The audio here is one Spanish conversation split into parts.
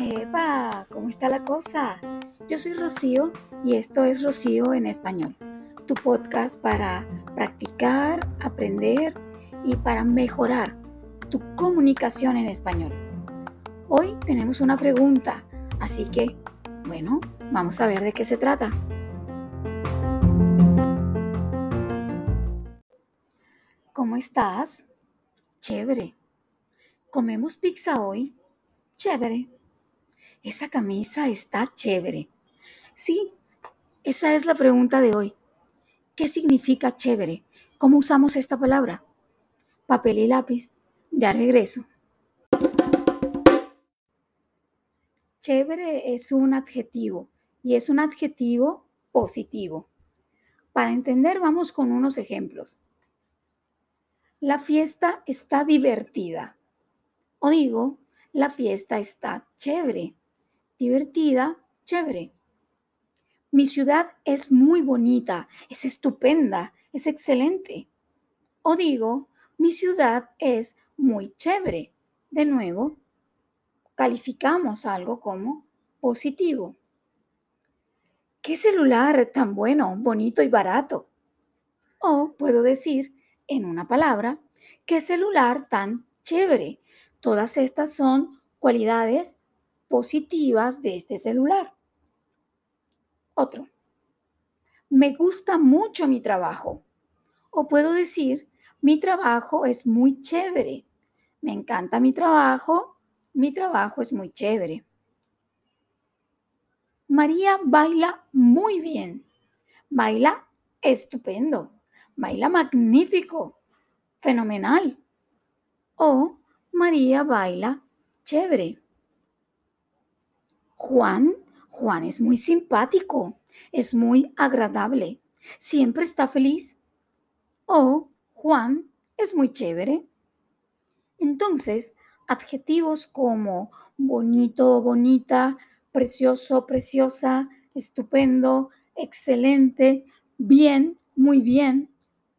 Epa, ¿cómo está la cosa? Yo soy Rocío y esto es Rocío en español, tu podcast para practicar, aprender y para mejorar tu comunicación en español. Hoy tenemos una pregunta, así que, bueno, vamos a ver de qué se trata. Estás? Chévere. ¿Comemos pizza hoy? Chévere. Esa camisa está chévere. Sí, esa es la pregunta de hoy. ¿Qué significa chévere? ¿Cómo usamos esta palabra? Papel y lápiz. Ya regreso. Chévere es un adjetivo y es un adjetivo positivo. Para entender vamos con unos ejemplos. La fiesta está divertida. O digo, la fiesta está chévere. Divertida, chévere. Mi ciudad es muy bonita, es estupenda, es excelente. O digo, mi ciudad es muy chévere. De nuevo, calificamos algo como positivo. ¿Qué celular tan bueno, bonito y barato? O puedo decir, en una palabra, qué celular tan chévere. Todas estas son cualidades positivas de este celular. Otro. Me gusta mucho mi trabajo. O puedo decir, mi trabajo es muy chévere. Me encanta mi trabajo. Mi trabajo es muy chévere. María baila muy bien. Baila estupendo baila magnífico, fenomenal. O María baila chévere. Juan, Juan es muy simpático, es muy agradable, siempre está feliz. O Juan es muy chévere. Entonces, adjetivos como bonito, bonita, precioso, preciosa, estupendo, excelente, bien, muy bien,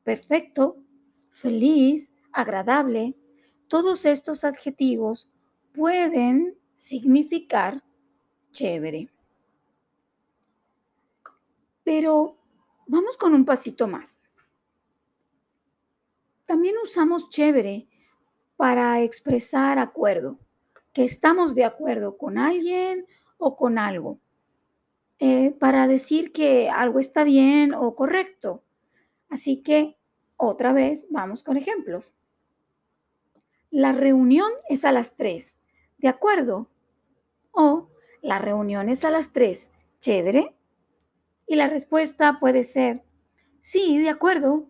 perfecto, feliz, agradable, todos estos adjetivos pueden significar chévere. Pero vamos con un pasito más. También usamos chévere para expresar acuerdo, que estamos de acuerdo con alguien o con algo, eh, para decir que algo está bien o correcto. Así que otra vez, vamos con ejemplos. La reunión es a las 3, ¿de acuerdo? O la reunión es a las 3, ¿chévere? Y la respuesta puede ser, sí, de acuerdo.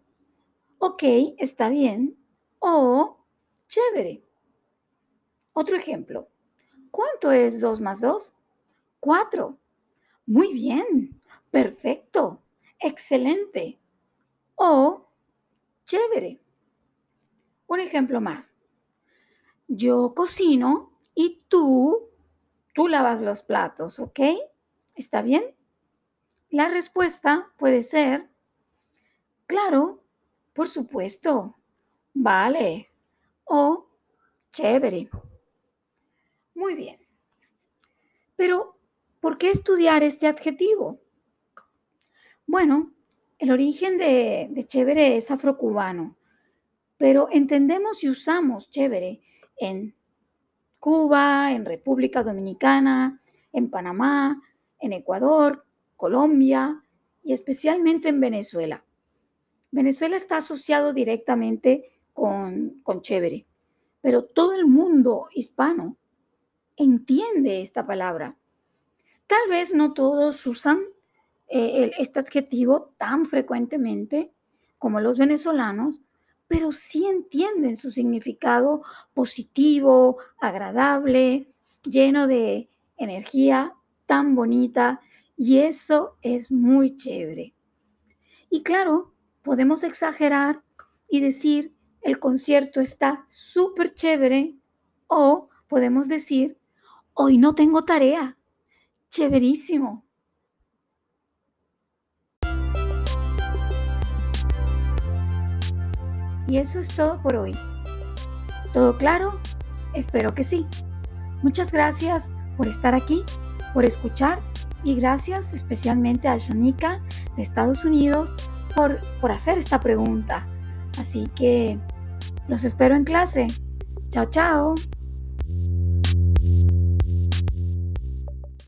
Ok, está bien. O, chévere. Otro ejemplo. ¿Cuánto es 2 más 2? 4. Muy bien. Perfecto. Excelente. O, chévere. Un ejemplo más. Yo cocino y tú, tú lavas los platos, ¿ok? ¿Está bien? La respuesta puede ser, claro, por supuesto, vale o chévere. Muy bien. Pero, ¿por qué estudiar este adjetivo? Bueno, el origen de, chévere es afrocubano, pero entendemos y usamos chévere en Cuba, en República Dominicana, en Panamá, en Ecuador, Colombia y especialmente en Venezuela. Venezuela está asociado directamente con, con chévere, pero todo el mundo hispano entiende esta palabra. Tal vez no todos usan eh, este adjetivo tan frecuentemente como los venezolanos, pero sí entienden su significado positivo, agradable, lleno de energía tan bonita y eso es muy chévere. Y claro, podemos exagerar y decir el concierto está súper chévere o podemos decir hoy no tengo tarea, chéverísimo. Y eso es todo por hoy. ¿Todo claro? Espero que sí. Muchas gracias por estar aquí, por escuchar y gracias especialmente a Shanika de Estados Unidos por, por hacer esta pregunta. Así que los espero en clase. Chao, chao.